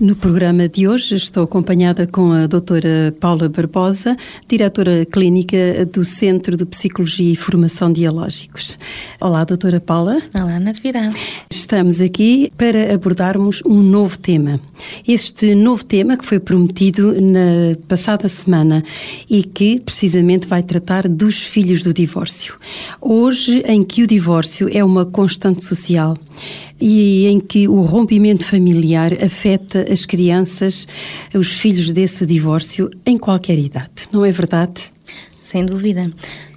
No programa de hoje estou acompanhada com a doutora Paula Barbosa, diretora clínica do Centro de Psicologia e Formação Dialógicos. Olá, doutora Paula. Olá, Natividade. Estamos aqui para abordarmos um novo tema. Este novo tema que foi prometido na passada semana e que precisamente vai tratar dos filhos do divórcio. Hoje, em que o divórcio é uma constante social e em que o rompimento familiar afeta as crianças, os filhos desse divórcio, em qualquer idade, não é verdade? Sem dúvida.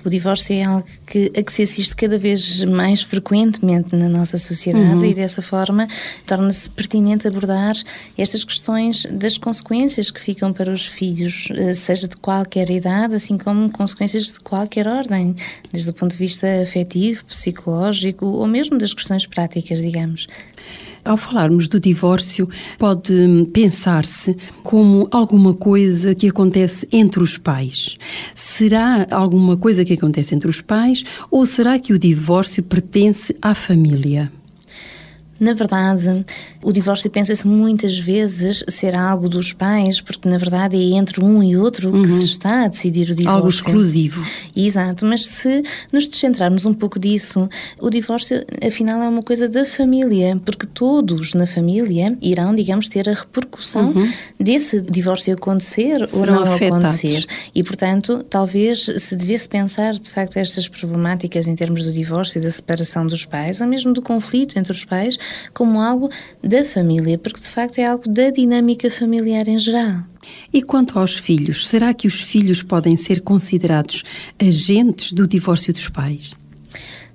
O divórcio é algo que, a que se assiste cada vez mais frequentemente na nossa sociedade uhum. e dessa forma torna-se pertinente abordar estas questões das consequências que ficam para os filhos, eh, seja de qualquer idade, assim como consequências de qualquer ordem, desde o ponto de vista afetivo, psicológico ou mesmo das questões práticas, digamos. Ao falarmos do divórcio, pode pensar-se como alguma coisa que acontece entre os pais. Será alguma coisa que acontece entre os pais ou será que o divórcio pertence à família? Na verdade, o divórcio pensa-se muitas vezes ser algo dos pais, porque na verdade é entre um e outro uhum. que se está a decidir o divórcio. Algo exclusivo. Exato, mas se nos descentrarmos um pouco disso, o divórcio afinal é uma coisa da família, porque todos na família irão, digamos, ter a repercussão uhum. desse divórcio acontecer Serão ou não afetados. acontecer. E portanto, talvez se devesse pensar de facto estas problemáticas em termos do divórcio e da separação dos pais, ou mesmo do conflito entre os pais, como algo da família, porque de facto é algo da dinâmica familiar em geral. E quanto aos filhos, será que os filhos podem ser considerados agentes do divórcio dos pais?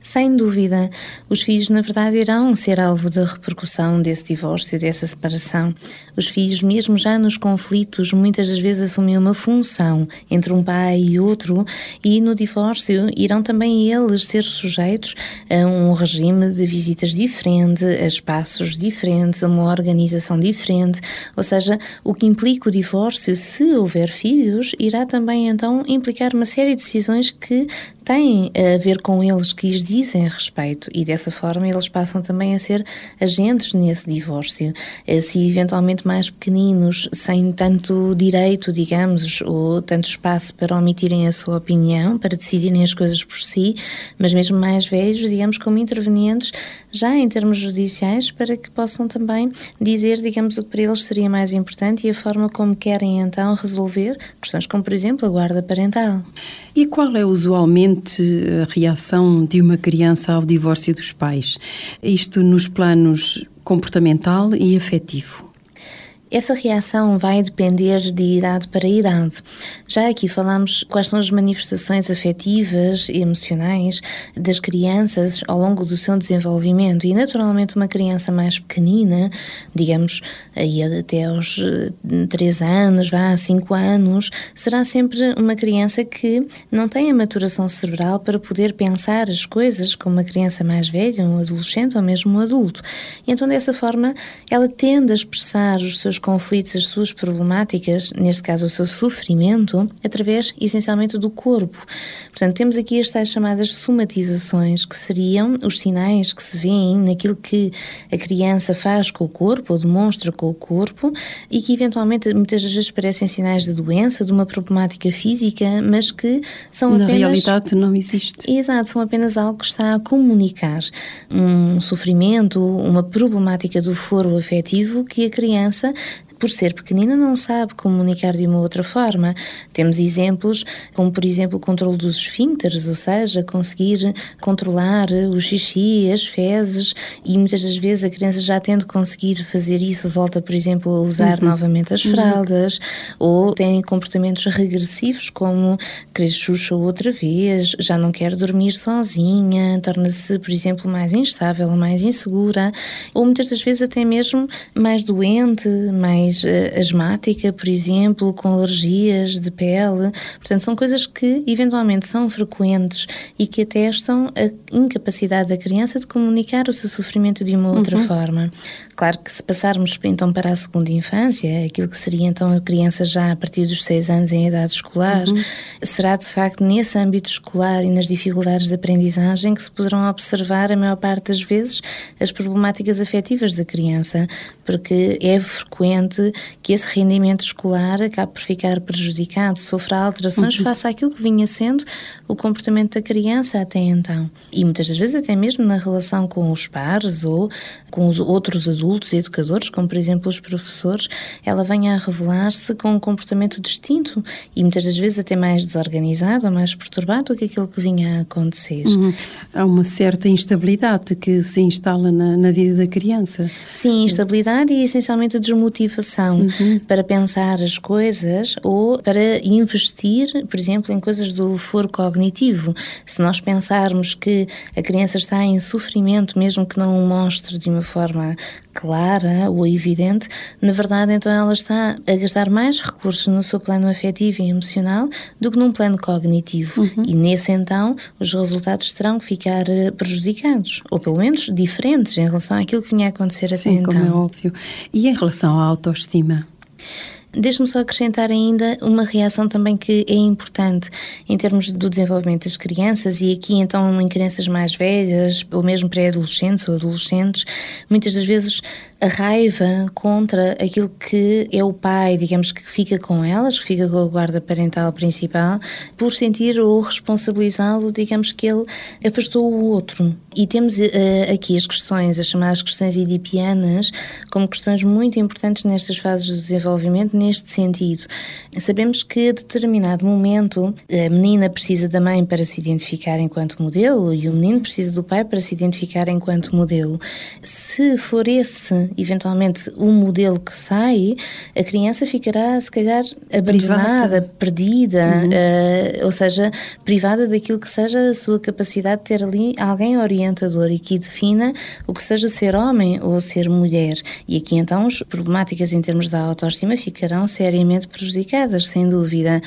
Sem dúvida, os filhos, na verdade, irão ser alvo da repercussão desse divórcio, dessa separação. Os filhos, mesmo já nos conflitos, muitas das vezes assumem uma função entre um pai e outro, e no divórcio irão também eles ser sujeitos a um regime de visitas diferente, a espaços diferentes, a uma organização diferente. Ou seja, o que implica o divórcio, se houver filhos, irá também então implicar uma série de decisões que têm a ver com eles, que lhes dizem respeito e dessa forma eles passam também a ser agentes nesse divórcio. Se eventualmente mais pequeninos, sem tanto direito, digamos, ou tanto espaço para omitirem a sua opinião, para decidirem as coisas por si, mas mesmo mais velhos, digamos, como intervenientes, já em termos judiciais, para que possam também dizer, digamos, o que para eles seria mais importante e a forma como querem então resolver questões como, por exemplo, a guarda parental. E qual é usualmente a reação de uma criança ao divórcio dos pais? Isto nos planos comportamental e afetivo. Essa reação vai depender de idade para idade. Já aqui falamos quais são as manifestações afetivas e emocionais das crianças ao longo do seu desenvolvimento e naturalmente uma criança mais pequenina, digamos aí até aos 3 eh, anos, vá a 5 anos, será sempre uma criança que não tem a maturação cerebral para poder pensar as coisas como uma criança mais velha, um adolescente ou mesmo um adulto. E então dessa forma ela tende a expressar os seus conflitos, as suas problemáticas, neste caso o seu sofrimento, através essencialmente do corpo. Portanto, temos aqui as tais chamadas somatizações, que seriam os sinais que se veem naquilo que a criança faz com o corpo ou demonstra com o corpo e que eventualmente muitas vezes parecem sinais de doença, de uma problemática física, mas que são Na apenas. Na realidade não existe. Exato, são apenas algo que está a comunicar um sofrimento, uma problemática do foro afetivo que a criança por ser pequenina, não sabe comunicar de uma outra forma. Temos exemplos, como por exemplo o controle dos esfíncteres, ou seja, conseguir controlar o xixi, as fezes, e muitas das vezes a criança já tendo conseguido fazer isso, volta, por exemplo, a usar uhum. novamente as uhum. fraldas, uhum. ou tem comportamentos regressivos, como querer xuxa outra vez, já não quer dormir sozinha, torna-se, por exemplo, mais instável, mais insegura, ou muitas das vezes até mesmo mais doente, mais mais uh, asmática, por exemplo, com alergias de pele. Portanto, são coisas que eventualmente são frequentes e que atestam a incapacidade da criança de comunicar o seu sofrimento de uma outra uhum. forma. Claro que se passarmos então para a segunda infância, aquilo que seria então a criança já a partir dos seis anos em idade escolar, uhum. será de facto nesse âmbito escolar e nas dificuldades de aprendizagem que se poderão observar a maior parte das vezes as problemáticas afetivas da criança, porque é frequente que esse rendimento escolar acabe por ficar prejudicado, sofra alterações uhum. face àquilo que vinha sendo o comportamento da criança até então. E muitas das vezes até mesmo na relação com os pares ou com os outros adultos e educadores, como por exemplo os professores, ela venha a revelar-se com um comportamento distinto e muitas das vezes até mais desorganizado ou mais perturbado do que aquilo que vinha a acontecer. Uhum. Há uma certa instabilidade que se instala na, na vida da criança. Sim, instabilidade e essencialmente a uhum. para pensar as coisas ou para investir, por exemplo, em coisas do foro cognitivo. Se nós pensarmos que a criança está em sofrimento, mesmo que não o mostre de uma forma clara ou evidente, na verdade, então ela está a gastar mais recursos no seu plano afetivo e emocional do que num plano cognitivo. Uhum. E nesse então, os resultados terão que ficar eh, prejudicados, ou pelo menos diferentes em relação àquilo que vinha a acontecer Sim, até então. Sim, como é óbvio. E em relação à autoestima? Deixe-me só acrescentar ainda uma reação também que é importante em termos do desenvolvimento das crianças, e aqui então em crianças mais velhas, ou mesmo pré-adolescentes ou adolescentes, muitas das vezes a raiva contra aquilo que é o pai, digamos que fica com elas, que fica com a guarda parental principal, por sentir ou responsabilizá-lo, digamos que ele afastou o outro. E temos uh, aqui as questões, as chamadas questões edipianas, como questões muito importantes nestas fases do desenvolvimento, neste sentido. Sabemos que a determinado momento a menina precisa da mãe para se identificar enquanto modelo e o menino precisa do pai para se identificar enquanto modelo. Se for esse eventualmente um modelo que sai, a criança ficará, se calhar, abandonada, privada. perdida, uhum. uh, ou seja, privada daquilo que seja a sua capacidade de ter ali alguém orientador e que defina o que seja ser homem ou ser mulher. E aqui então as problemáticas em termos da autoestima ficarão seriamente prejudicadas, sem dúvida.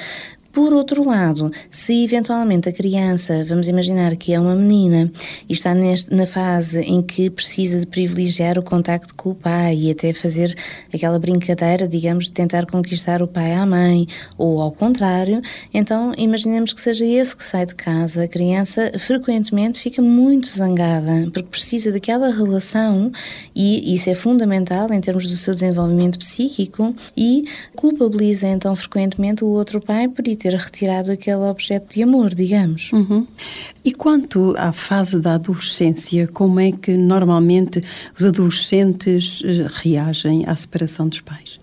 Por outro lado, se eventualmente a criança, vamos imaginar que é uma menina e está neste, na fase em que precisa de privilegiar o contacto com o pai e até fazer aquela brincadeira, digamos, de tentar conquistar o pai à mãe, ou ao contrário, então imaginemos que seja esse que sai de casa. A criança frequentemente fica muito zangada porque precisa daquela relação e isso é fundamental em termos do seu desenvolvimento psíquico e culpabiliza então frequentemente o outro pai por ter retirado aquele objeto de amor, digamos. Uhum. E quanto à fase da adolescência, como é que normalmente os adolescentes eh, reagem à separação dos pais?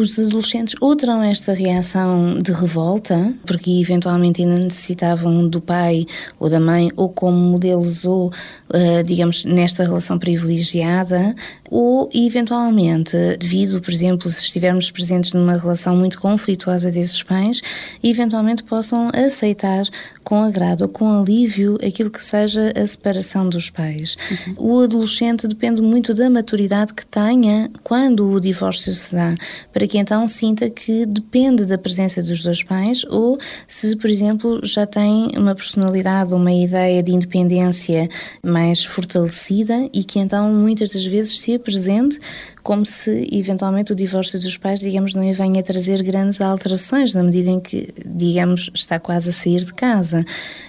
Os adolescentes ou terão esta reação de revolta, porque eventualmente ainda necessitavam do pai ou da mãe, ou como modelos, ou, uh, digamos, nesta relação privilegiada, ou eventualmente, devido, por exemplo, se estivermos presentes numa relação muito conflituosa desses pais, eventualmente possam aceitar com agrado ou com alívio aquilo que seja a separação dos pais. Uhum. O adolescente depende muito da maturidade que tenha quando o divórcio se dá para que então sinta que depende da presença dos dois pais ou se, por exemplo, já tem uma personalidade, uma ideia de independência mais fortalecida e que então muitas das vezes se apresente como se eventualmente o divórcio dos pais, digamos, não venha trazer grandes alterações na medida em que, digamos, está quase a sair de casa.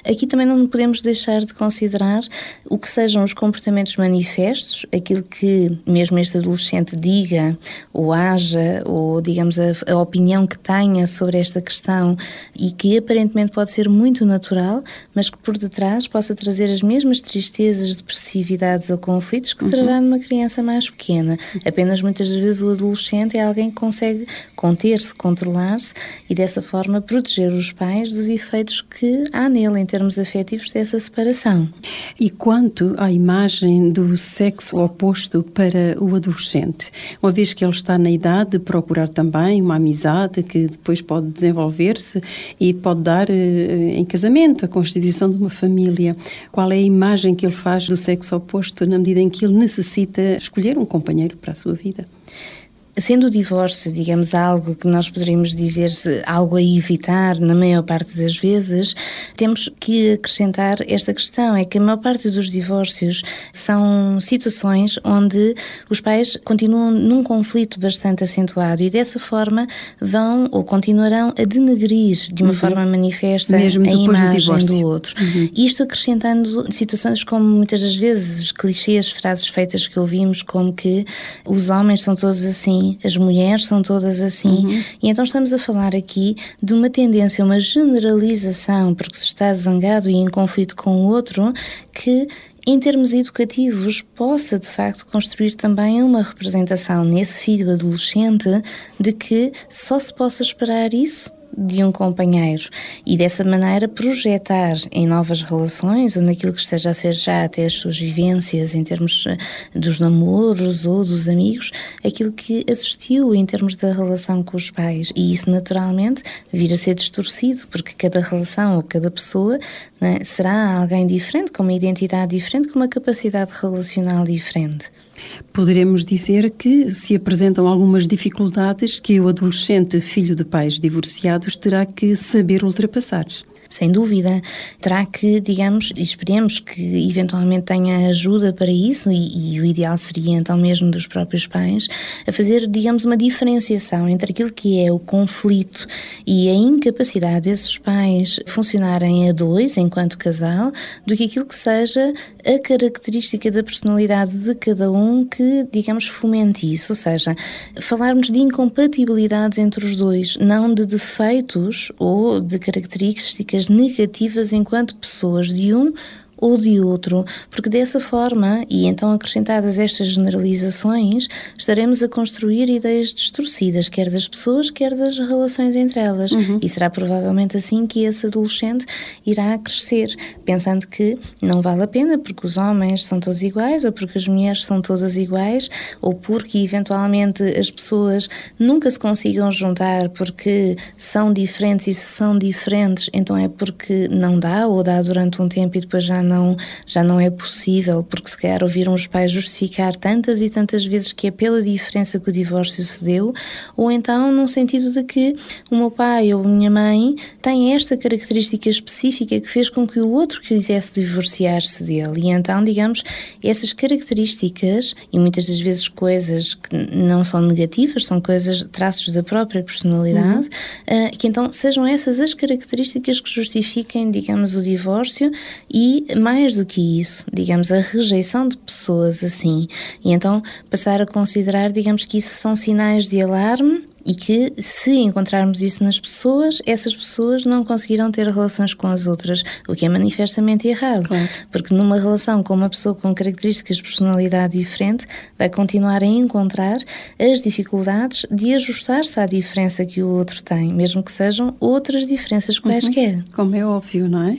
Aqui também não podemos deixar de considerar o que sejam os comportamentos manifestos, aquilo que mesmo este adolescente diga ou haja, ou digamos a, a opinião que tenha sobre esta questão e que aparentemente pode ser muito natural, mas que por detrás possa trazer as mesmas tristezas, depressividades ou conflitos que trará uhum. numa criança mais pequena. Apenas Apenas muitas vezes o adolescente é alguém que consegue conter-se, controlar-se e dessa forma proteger os pais dos efeitos que há nele em termos afetivos dessa separação. E quanto à imagem do sexo oposto para o adolescente, uma vez que ele está na idade de procurar também uma amizade que depois pode desenvolver-se e pode dar eh, em casamento a constituição de uma família, qual é a imagem que ele faz do sexo oposto na medida em que ele necessita escolher um companheiro para a sua sua vida? Sendo o divórcio, digamos, algo que nós poderíamos dizer algo a evitar na maior parte das vezes, temos que acrescentar esta questão: é que a maior parte dos divórcios são situações onde os pais continuam num conflito bastante acentuado e dessa forma vão ou continuarão a denegrir de uma uhum. forma manifesta Mesmo a imagem do, do outro. Uhum. Isto acrescentando situações como muitas das vezes clichês, frases feitas que ouvimos, como que os homens são todos assim, as mulheres são todas assim. Uhum. E então estamos a falar aqui de uma tendência, uma generalização, porque se está zangado e em conflito com o outro, que em termos educativos, possa de facto construir também uma representação nesse filho adolescente de que só se possa esperar isso de um companheiro e dessa maneira projetar em novas relações ou naquilo que esteja a ser já até as suas vivências em termos eh, dos namoros ou dos amigos, aquilo que assistiu em termos da relação com os pais e isso naturalmente vir a ser distorcido porque cada relação ou cada pessoa né, será alguém diferente, com uma identidade diferente, com uma capacidade relacional diferente. Poderemos dizer que se apresentam algumas dificuldades que o adolescente filho de pais divorciados terá que saber ultrapassar sem dúvida. Terá que, digamos, esperemos que eventualmente tenha ajuda para isso, e, e, o ideal seria então mesmo dos próprios pais, a fazer, digamos, uma diferenciação entre aquilo que é o conflito e a incapacidade desses pais funcionarem a dois, enquanto casal, do que aquilo que seja a característica da personalidade de cada um que, digamos, fomente isso, ou seja, falarmos de incompatibilidades entre os dois, não de defeitos ou de características negativas enquanto pessoas de um ou de outro, porque dessa forma, e então acrescentadas estas generalizações, estaremos a construir ideias distorcidas, quer das pessoas, quer das relações entre elas. Uhum. E será provavelmente assim que esse adolescente irá crescer, pensando que não vale a pena porque os homens são todos iguais, ou porque as mulheres são todas iguais, ou porque eventualmente as pessoas nunca se consigam juntar porque são diferentes e se são diferentes, então é porque não dá, ou dá durante um tempo e depois já não não, já não é possível, porque se calhar ouviram os pais justificar tantas e tantas vezes que é pela diferença que o divórcio se deu, ou então num sentido de que o meu pai ou a minha mãe têm esta característica específica que fez com que o outro quisesse divorciar-se dele. E então, digamos, essas características, e muitas das vezes coisas que não são negativas, são coisas, traços da própria personalidade, uhum. uh, que então sejam essas as características que justifiquem, digamos, o divórcio e mais do que isso, digamos, a rejeição de pessoas assim, e então passar a considerar, digamos, que isso são sinais de alarme e que, se encontrarmos isso nas pessoas, essas pessoas não conseguirão ter relações com as outras, o que é manifestamente errado. Claro. Porque numa relação com uma pessoa com características de personalidade diferente, vai continuar a encontrar as dificuldades de ajustar-se à diferença que o outro tem, mesmo que sejam outras diferenças quaisquer. Uhum. Como é óbvio, não é?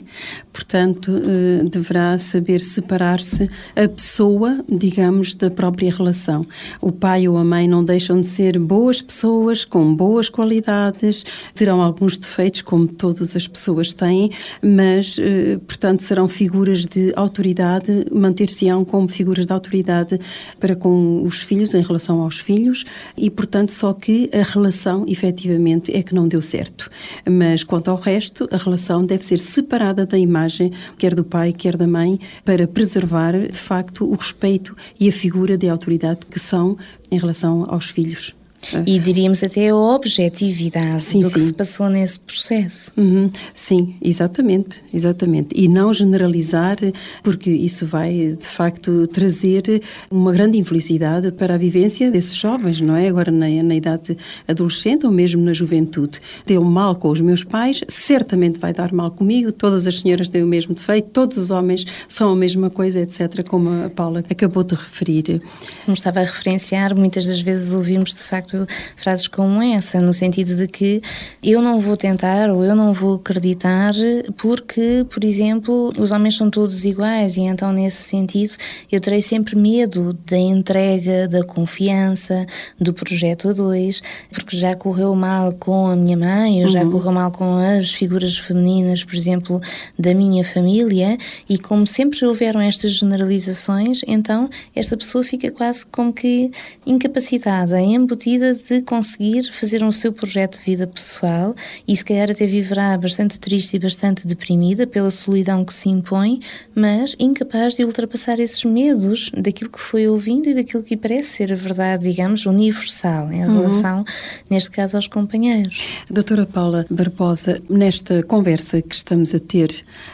Portanto, eh, deverá saber separar-se a pessoa, digamos, da própria relação. O pai ou a mãe não deixam de ser boas pessoas pessoas com boas qualidades, terão alguns defeitos, como todas as pessoas têm, mas, eh, portanto, serão figuras de autoridade, manter-se-ão como figuras de autoridade para com os filhos, em relação aos filhos, e, portanto, só que a relação, efetivamente, é que não deu certo. Mas, quanto ao resto, a relação deve ser separada da imagem, quer do pai, quer da mãe, para preservar, de facto, o respeito e a figura de autoridade que são em relação aos filhos. E diríamos até a objetividade sim, do sim. que se passou nesse processo. Uhum. Sim, exatamente, exatamente. E não generalizar, porque isso vai de facto trazer uma grande infelicidade para a vivência desses jovens, não é? Agora na, na idade adolescente ou mesmo na juventude. Deu mal com os meus pais, certamente vai dar mal comigo, todas as senhoras têm o mesmo defeito, todos os homens são a mesma coisa, etc., como a Paula acabou de referir. Como estava a referenciar, muitas das vezes ouvimos de facto facto frases como essa, no sentido de que eu não vou tentar ou eu não vou acreditar porque, por exemplo, os homens são todos iguais e então nesse sentido eu terei sempre medo da entrega, da confiança, do projeto a dois, porque já correu mal com a minha mãe, já uhum. correu mal com as figuras femininas, por exemplo, da minha família, e como sempre houveram estas generalizações, então esta pessoa fica quase como que incapacitada, embutida de conseguir fazer um seu projeto de vida pessoal e se calhar até viverá bastante triste e bastante deprimida pela solidão que se impõe, mas incapaz de ultrapassar esses medos daquilo que foi ouvindo e daquilo que parece ser a verdade, digamos, universal em uhum. relação, neste caso, aos companheiros. Doutora Paula Barbosa, nesta conversa que estamos a ter,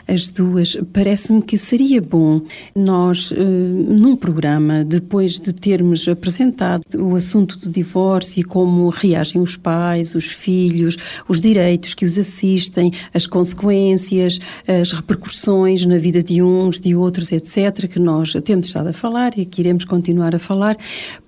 as duas, parece-me que seria bom nós, eh, num programa, depois de termos apresentado o assunto do divórcio e como reagem os pais, os filhos, os direitos que os assistem, as consequências, as repercussões na vida de uns, de outros, etc., que nós temos estado a falar e que iremos continuar a falar,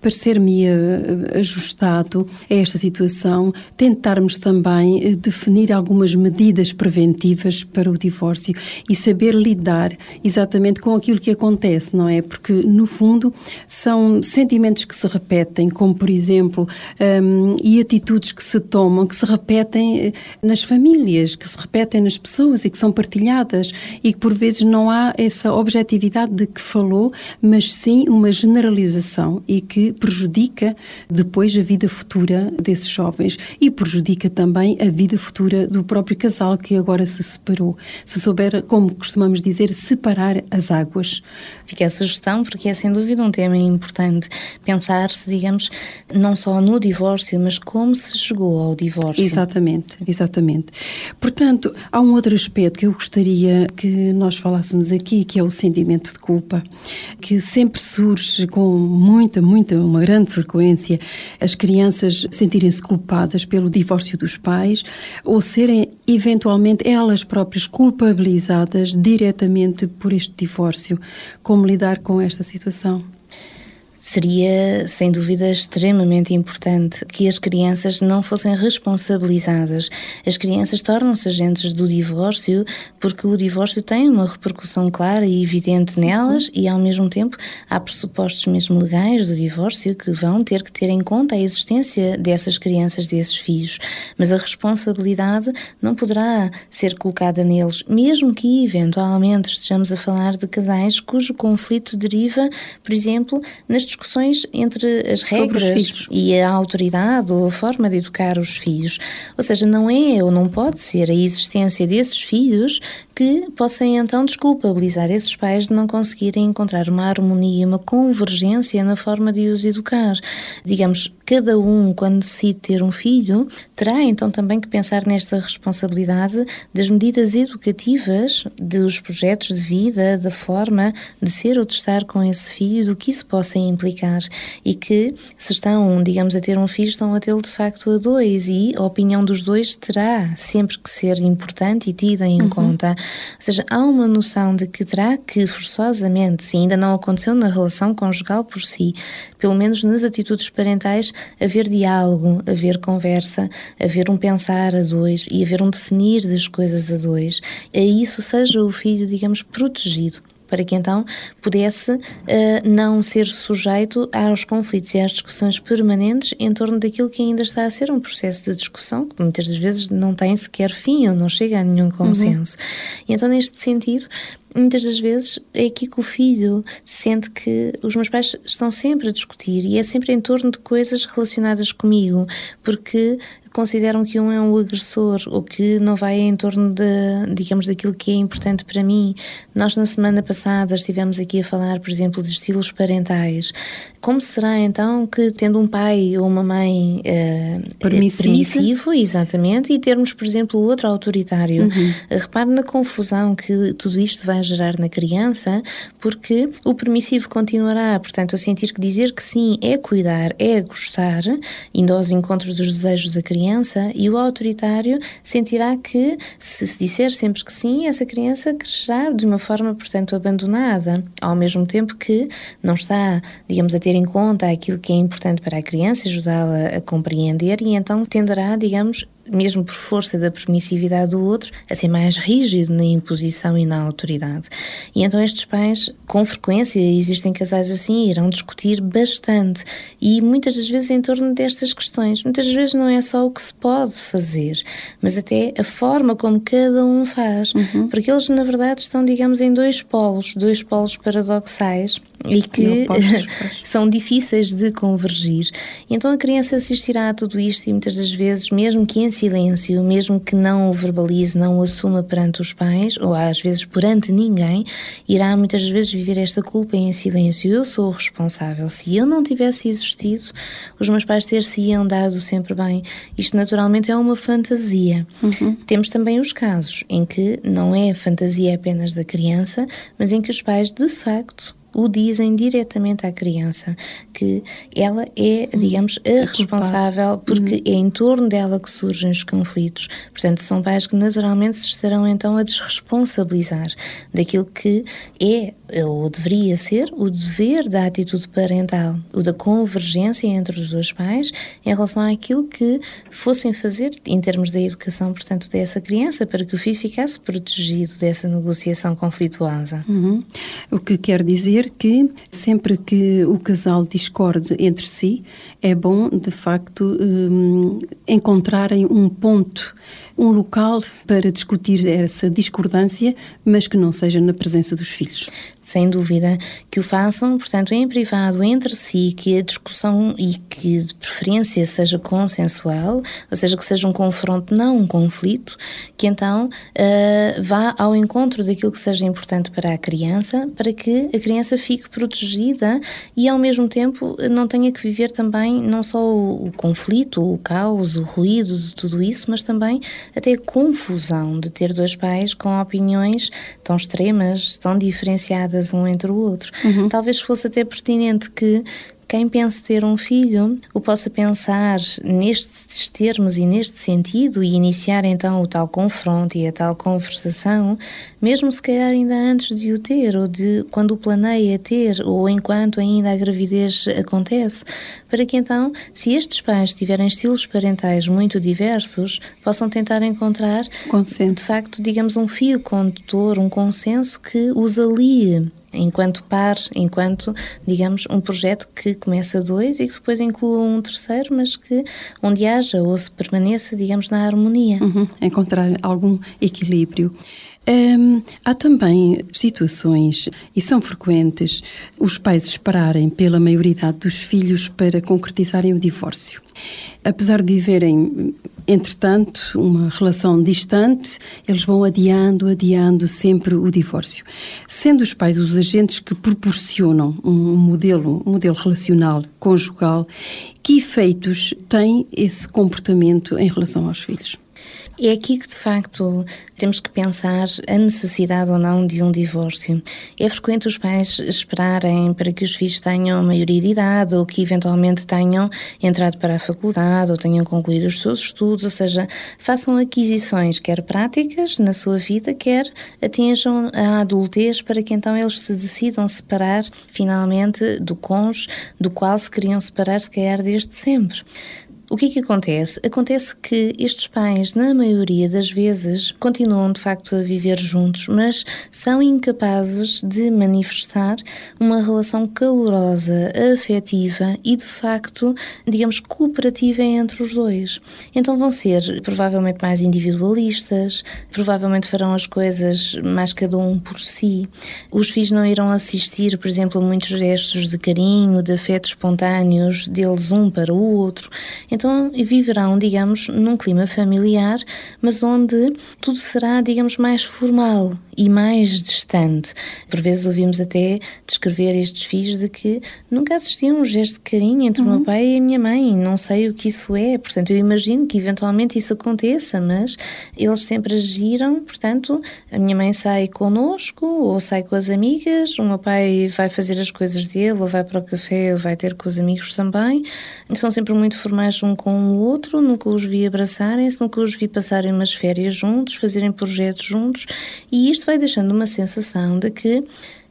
parecer-me eh, ajustado a esta situação tentarmos também eh, definir algumas medidas preventivas para o divórcio e saber lidar exatamente com aquilo que acontece, não é? Porque, no fundo, são sentimentos que se repetem, como, por exemplo, um, e atitudes que se tomam, que se repetem eh, nas famílias, que se repetem nas pessoas e que são partilhadas e que, por vezes, não há essa objetividade de que falou, mas sim uma generalização e que prejudica depois a vida futura desses jovens e prejudica também a vida futura do próprio casal que agora se separou. Se souber, como costumamos dizer, separar as águas. Fica a sugestão, porque é sem dúvida um tema importante pensar-se, digamos, não só no divórcio, mas como se chegou ao divórcio. Exatamente, exatamente. Portanto, há um outro aspecto que eu gostaria que nós falássemos aqui, que é o sentimento de culpa, que sempre surge com muita, muita, uma grande frequência, as crianças sentirem-se culpadas pelo divórcio dos pais ou serem eventualmente elas próprias culpabilizadas diretamente por este divórcio. Como lidar com esta situação? Seria, sem dúvida, extremamente importante que as crianças não fossem responsabilizadas. As crianças tornam-se agentes do divórcio porque o divórcio tem uma repercussão clara e evidente nelas e, ao mesmo tempo, há pressupostos mesmo legais do divórcio que vão ter que ter em conta a existência dessas crianças, desses filhos. Mas a responsabilidade não poderá ser colocada neles, mesmo que, eventualmente, estejamos a falar de casais cujo conflito deriva, por exemplo, nas discussões entre as regras e a autoridade ou a forma de educar os filhos. Ou seja, não é ou não pode ser a existência desses filhos que possam então desculpabilizar esses pais de não conseguirem encontrar uma harmonia, uma convergência na forma de os educar. Digamos, cada um, quando decide ter um filho, terá então também que pensar nesta responsabilidade das medidas educativas, dos projetos de vida, da forma de ser ou de estar com esse filho, do que isso possa implicar. E que, se estão, digamos, a ter um filho, estão a tê-lo de facto a dois, e a opinião dos dois terá sempre que ser importante e tida em uhum. conta. Ou seja, há uma noção de que terá que, forçosamente, se ainda não aconteceu na relação conjugal por si, pelo menos nas atitudes parentais, haver diálogo, haver conversa, haver um pensar a dois e haver um definir das coisas a dois. A isso seja o filho, digamos, protegido para que então pudesse uh, não ser sujeito aos conflitos e às discussões permanentes em torno daquilo que ainda está a ser um processo de discussão que muitas das vezes não tem sequer fim ou não chega a nenhum uhum. consenso. Uhum. E então, neste sentido, muitas das vezes é aqui que o filho sente que os meus pais estão sempre a discutir e é sempre em torno de coisas relacionadas comigo, porque consideram que um é um agressor ou que não vai em torno de, digamos, daquilo que é importante para mim. Nós, na semana passada, estivemos aqui a falar, por exemplo, de estilos parentais. Como será então que, tendo um pai ou uma mãe uh, permissivo, exatamente, e termos, por exemplo, o outro autoritário? Uhum. Repare na confusão que tudo isto vai gerar na criança, porque o permissivo continuará, portanto, a sentir que dizer que sim é cuidar, é gostar, indo aos encontros dos desejos da criança criança e o autoritário sentirá que, se se disser sempre que sim, essa criança crescerá de uma forma, portanto, abandonada, ao mesmo tempo que não está, digamos, a ter em conta aquilo que é importante para a criança, ajudá-la a compreender e então tenderá, digamos, mesmo por força da permissividade do outro, a ser mais rígido na imposição e na autoridade. E então estes pais, com frequência, existem casais assim, irão discutir bastante e muitas das vezes em torno destas questões. Muitas vezes não é só o que se pode fazer, mas até a forma como cada um faz, uhum. porque eles na verdade estão, digamos, em dois polos, dois polos paradoxais e que são difíceis de convergir. Então a criança assistirá a tudo isto e muitas das vezes, mesmo que em silêncio, mesmo que não o verbalize, não o assuma perante os pais, ou às vezes perante ninguém, irá muitas vezes viver esta culpa em silêncio. Eu sou o responsável. Se eu não tivesse existido, os meus pais ter-se-iam dado sempre bem. Isto naturalmente é uma fantasia. Uhum. Temos também os casos em que não é fantasia apenas da criança, mas em que os pais de facto o dizem diretamente à criança, que ela é, digamos, a é responsável porque uhum. é em torno dela que surgem os conflitos. Portanto, são pais que naturalmente se estarão então a desresponsabilizar daquilo que é ou deveria ser o dever da atitude parental, o da convergência entre os dois pais em relação àquilo que fossem fazer em termos da educação, portanto, dessa criança, para que o filho ficasse protegido dessa negociação conflituosa. Uhum. O que quer dizer dizer que sempre que o casal discorde entre si, é bom, de facto, um, encontrarem um ponto, um local para discutir essa discordância, mas que não seja na presença dos filhos. Sem dúvida, que o façam, portanto, em privado entre si, que a discussão e que de preferência seja consensual, ou seja, que seja um confronto, não um conflito, que então uh, vá ao encontro daquilo que seja importante para a criança, para que a criança fique protegida e ao mesmo tempo não tenha que viver também não só o, o conflito, o caos, o ruído de tudo isso, mas também até a confusão de ter dois pais com opiniões tão extremas, tão diferenciadas um entre o outro. Uhum. Talvez fosse até pertinente que quem pensa ter um filho o possa pensar nestes termos e neste sentido e iniciar então o tal confronto e a tal conversação, mesmo se calhar ainda antes de o ter ou de quando o planeia ter ou enquanto ainda a gravidez acontece, para que então, se estes pais tiverem estilos parentais muito diversos, possam tentar encontrar consenso. de facto, digamos, um fio condutor, um consenso que os alie enquanto par, enquanto, digamos, um projeto que começa dois e que depois inclua um terceiro, mas que onde haja ou se permaneça, digamos, na harmonia. Uhum, encontrar algum equilíbrio. Hum, há também situações, e são frequentes, os pais esperarem pela maioridade dos filhos para concretizarem o divórcio. Apesar de viverem, entretanto, uma relação distante, eles vão adiando, adiando sempre o divórcio. Sendo os pais os agentes que proporcionam um modelo, um modelo relacional conjugal, que efeitos tem esse comportamento em relação aos filhos? É aqui que, de facto, temos que pensar a necessidade ou não de um divórcio. É frequente os pais esperarem para que os filhos tenham maioria de idade ou que eventualmente tenham entrado para a faculdade ou tenham concluído os seus estudos, ou seja, façam aquisições, quer práticas na sua vida, quer atinjam a adultez para que então eles se decidam separar finalmente do cônjuge do qual se queriam separar, se calhar desde sempre. O que é que acontece? Acontece que estes pais, na maioria das vezes, continuam de facto a viver juntos, mas são incapazes de manifestar uma relação calorosa, afetiva e de facto, digamos, cooperativa entre os dois. Então vão ser provavelmente mais individualistas, provavelmente farão as coisas mais cada um por si. Os filhos não irão assistir, por exemplo, a muitos gestos de carinho, de afetos espontâneos deles um para o outro. Então viverão, digamos, num clima familiar, mas onde tudo será, digamos, mais formal e mais distante. Por vezes ouvimos até descrever estes filhos de que nunca assistiam um gesto de carinho entre uhum. o meu uhum. pai e a minha mãe, não sei o que isso é. Portanto, eu imagino que eventualmente isso aconteça, mas eles sempre agiram, portanto, a minha mãe sai connosco ou sai com as amigas, o meu pai vai fazer as coisas dele, ou vai para o café, ou vai ter com os amigos também. São sempre muito formais um um com o outro, nunca os vi abraçarem-se, nunca os vi passarem umas férias juntos, fazerem projetos juntos, e isto vai deixando uma sensação de que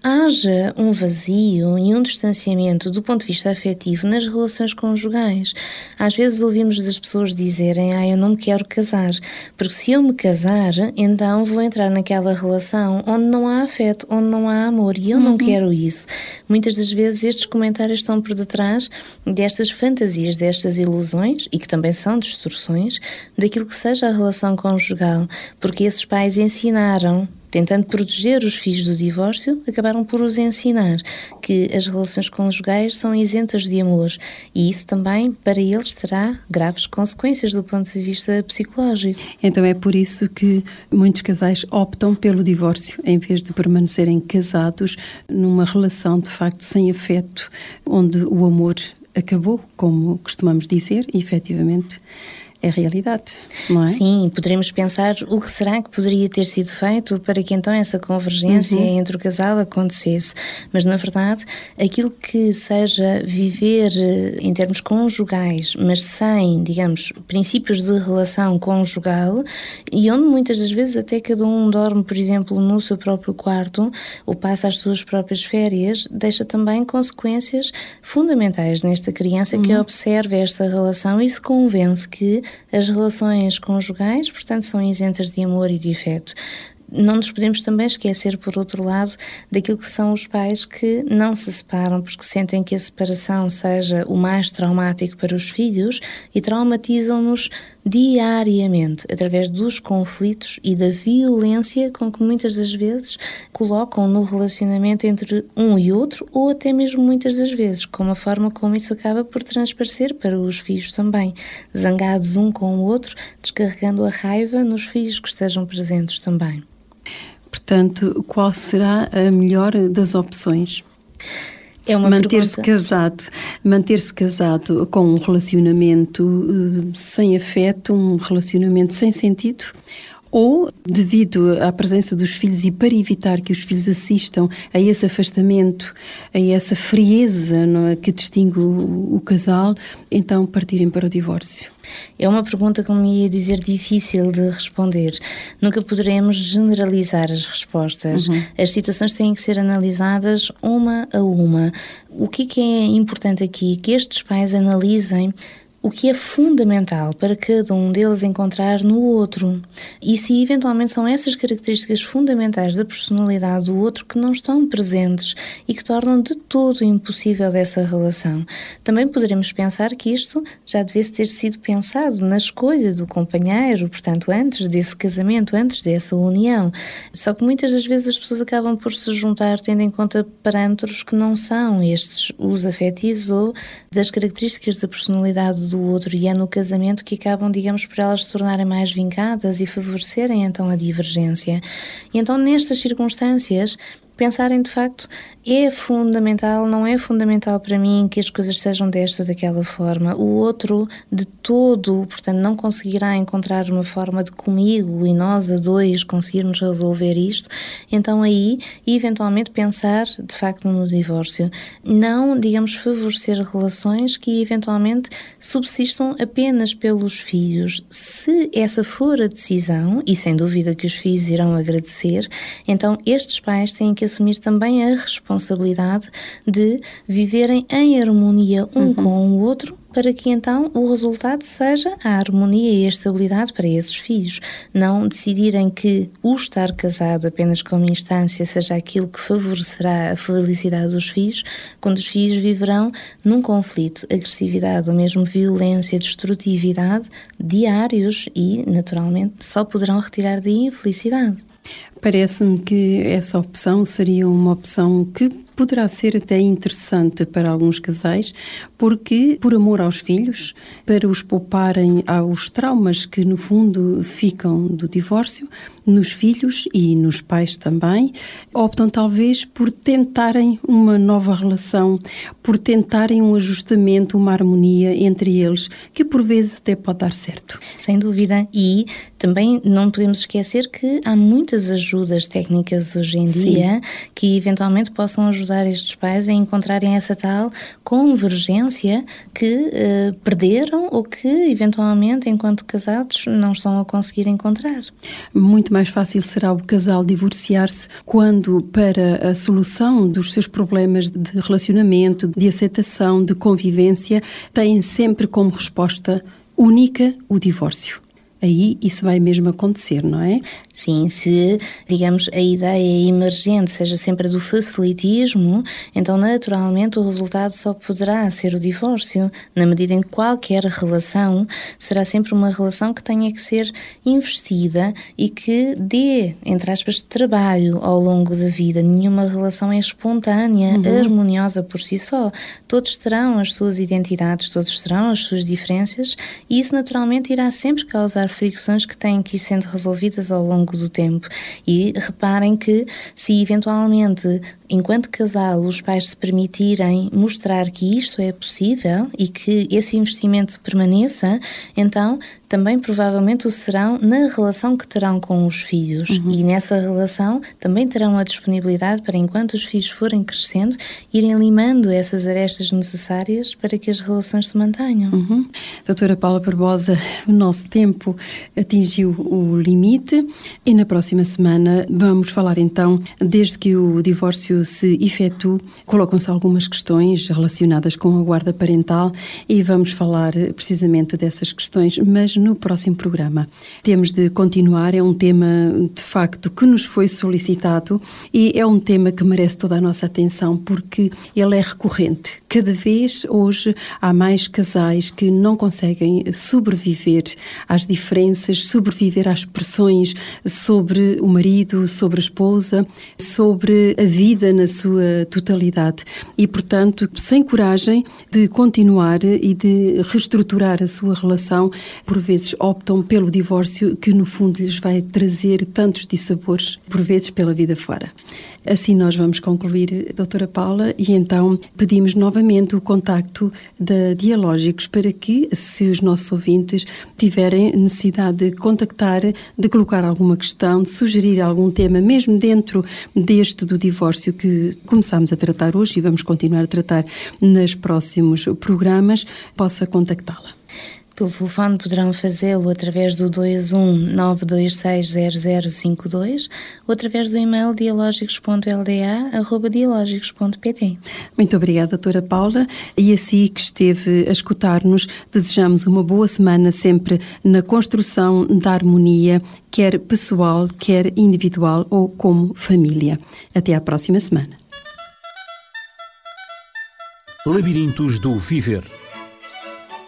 haja um vazio e um distanciamento do ponto de vista afetivo nas relações conjugais. Às vezes ouvimos as pessoas dizerem: Ah, eu não me quero casar, porque se eu me casar, então vou entrar naquela relação onde não há afeto, onde não há amor, e eu uhum. não quero isso. Muitas das vezes estes comentários estão por detrás destas fantasias, destas ilusões, e que também são distorções, daquilo que seja a relação conjugal, porque esses pais ensinaram tentando proteger os filhos do divórcio, acabaram por os ensinar que as relações conjugais são isentas de amor e isso também para eles terá graves consequências do ponto de vista psicológico. Então é por isso que muitos casais optam pelo divórcio em vez de permanecerem casados numa relação de facto sem afeto, onde o amor acabou, como costumamos dizer, efetivamente é realidade, não é? Sim, poderemos pensar o que será que poderia ter sido feito para que então essa convergência uhum. entre o casal acontecesse. Mas, na verdade, aquilo que seja viver eh, em termos conjugais, mas sem, digamos, princípios de relação conjugal, e onde muitas das vezes até cada um dorme, por exemplo, no seu próprio quarto ou passa as suas próprias férias, deixa também consequências fundamentais nesta criança uhum. que observa esta relação e se convence que as relações conjugais, portanto, são isentas de amor e de afeto. Não nos podemos também esquecer, por outro lado, daquilo que são os pais que não se separam porque sentem que a separação seja o mais traumático para os filhos e traumatizam-nos diariamente através dos conflitos e da violência com que muitas das vezes colocam no relacionamento entre um e outro ou até mesmo muitas das vezes com a forma como isso acaba por transparecer para os filhos também, zangados um com o outro, descarregando a raiva nos filhos que estejam presentes também. Portanto, qual será a melhor das opções? É manter-se casado, manter-se casado com um relacionamento uh, sem afeto, um relacionamento sem sentido, ou devido à presença dos filhos e para evitar que os filhos assistam a esse afastamento, a essa frieza é, que distingue o, o casal, então partirem para o divórcio. É uma pergunta, como ia dizer, difícil de responder. Nunca poderemos generalizar as respostas. Uhum. As situações têm que ser analisadas uma a uma. O que é, que é importante aqui? Que estes pais analisem o que é fundamental para cada um deles encontrar no outro. E se eventualmente são essas características fundamentais da personalidade do outro que não estão presentes e que tornam de todo impossível essa relação. Também poderemos pensar que isto já devesse ter sido pensado na escolha do companheiro, portanto, antes desse casamento, antes dessa união. Só que muitas das vezes as pessoas acabam por se juntar tendo em conta parâmetros que não são estes os afetivos ou das características da personalidade do outro e é no casamento que acabam, digamos, por elas se tornarem mais vincadas e favorecerem então a divergência. E então, nestas circunstâncias, pensarem de facto é fundamental, não é fundamental para mim que as coisas sejam desta ou daquela forma. O outro, de todo, portanto, não conseguirá encontrar uma forma de comigo e nós a dois conseguirmos resolver isto. Então, aí, eventualmente, pensar de facto no divórcio. Não, digamos, favorecer relações que eventualmente subsistam apenas pelos filhos. Se essa for a decisão, e sem dúvida que os filhos irão agradecer, então estes pais têm que assumir também a responsabilidade de viverem em harmonia um uhum. com o outro para que então o resultado seja a harmonia e a estabilidade para esses filhos. Não decidirem que o estar casado apenas como instância seja aquilo que favorecerá a felicidade dos filhos, quando os filhos viverão num conflito, agressividade ou mesmo violência, destrutividade diários e, naturalmente, só poderão retirar daí infelicidade. Parece-me que essa opção seria uma opção que poderá ser até interessante para alguns casais, porque, por amor aos filhos, para os pouparem aos traumas que, no fundo, ficam do divórcio, nos filhos e nos pais também, optam talvez por tentarem uma nova relação, por tentarem um ajustamento, uma harmonia entre eles, que por vezes até pode dar certo. Sem dúvida. E também não podemos esquecer que há muitas ajudas técnicas hoje em Sim. dia que eventualmente possam ajudar estes pais a encontrarem essa tal convergência que uh, perderam ou que eventualmente, enquanto casados, não estão a conseguir encontrar. Muito mais fácil será o casal divorciar-se quando, para a solução dos seus problemas de relacionamento, de aceitação, de convivência, têm sempre como resposta única o divórcio aí isso vai mesmo acontecer, não é? Sim, se, digamos, a ideia emergente seja sempre a do facilitismo, então naturalmente o resultado só poderá ser o divórcio, na medida em que qualquer relação será sempre uma relação que tenha que ser investida e que dê, entre aspas, trabalho ao longo da vida. Nenhuma relação é espontânea, uhum. harmoniosa por si só. Todos terão as suas identidades, todos terão as suas diferenças e isso naturalmente irá sempre causar fricções que têm que ir sendo resolvidas ao longo do tempo. E reparem que se eventualmente enquanto casal, os pais se permitirem mostrar que isto é possível e que esse investimento permaneça, então também provavelmente o serão na relação que terão com os filhos. Uhum. E nessa relação também terão a disponibilidade para, enquanto os filhos forem crescendo, irem limando essas arestas necessárias para que as relações se mantenham. Uhum. Doutora Paula Barbosa, o nosso tempo atingiu o limite e na próxima semana vamos falar então, desde que o divórcio se efetue, colocam-se algumas questões relacionadas com a guarda parental e vamos falar precisamente dessas questões, mas no próximo programa. Temos de continuar, é um tema de facto que nos foi solicitado e é um tema que merece toda a nossa atenção porque ele é recorrente. Cada vez hoje há mais casais que não conseguem sobreviver às diferenças, sobreviver às pressões sobre o marido, sobre a esposa, sobre a vida na sua totalidade e, portanto, sem coragem de continuar e de reestruturar a sua relação, por vezes optam pelo divórcio, que no fundo lhes vai trazer tantos dissabores, por vezes pela vida fora. Assim nós vamos concluir, doutora Paula, e então pedimos novamente o contacto da Dialógicos para que, se os nossos ouvintes tiverem necessidade de contactar, de colocar alguma questão, de sugerir algum tema, mesmo dentro deste do divórcio que começamos a tratar hoje e vamos continuar a tratar nos próximos programas, possa contactá-la. Pelo telefone poderão fazê-lo através do 219260052 ou através do e-mail dialógicos.lda.dialógicos.pt. Muito obrigada, doutora Paula. E assim que esteve a escutar-nos, desejamos uma boa semana sempre na construção da harmonia, quer pessoal, quer individual ou como família. Até à próxima semana. Labirintos do Viver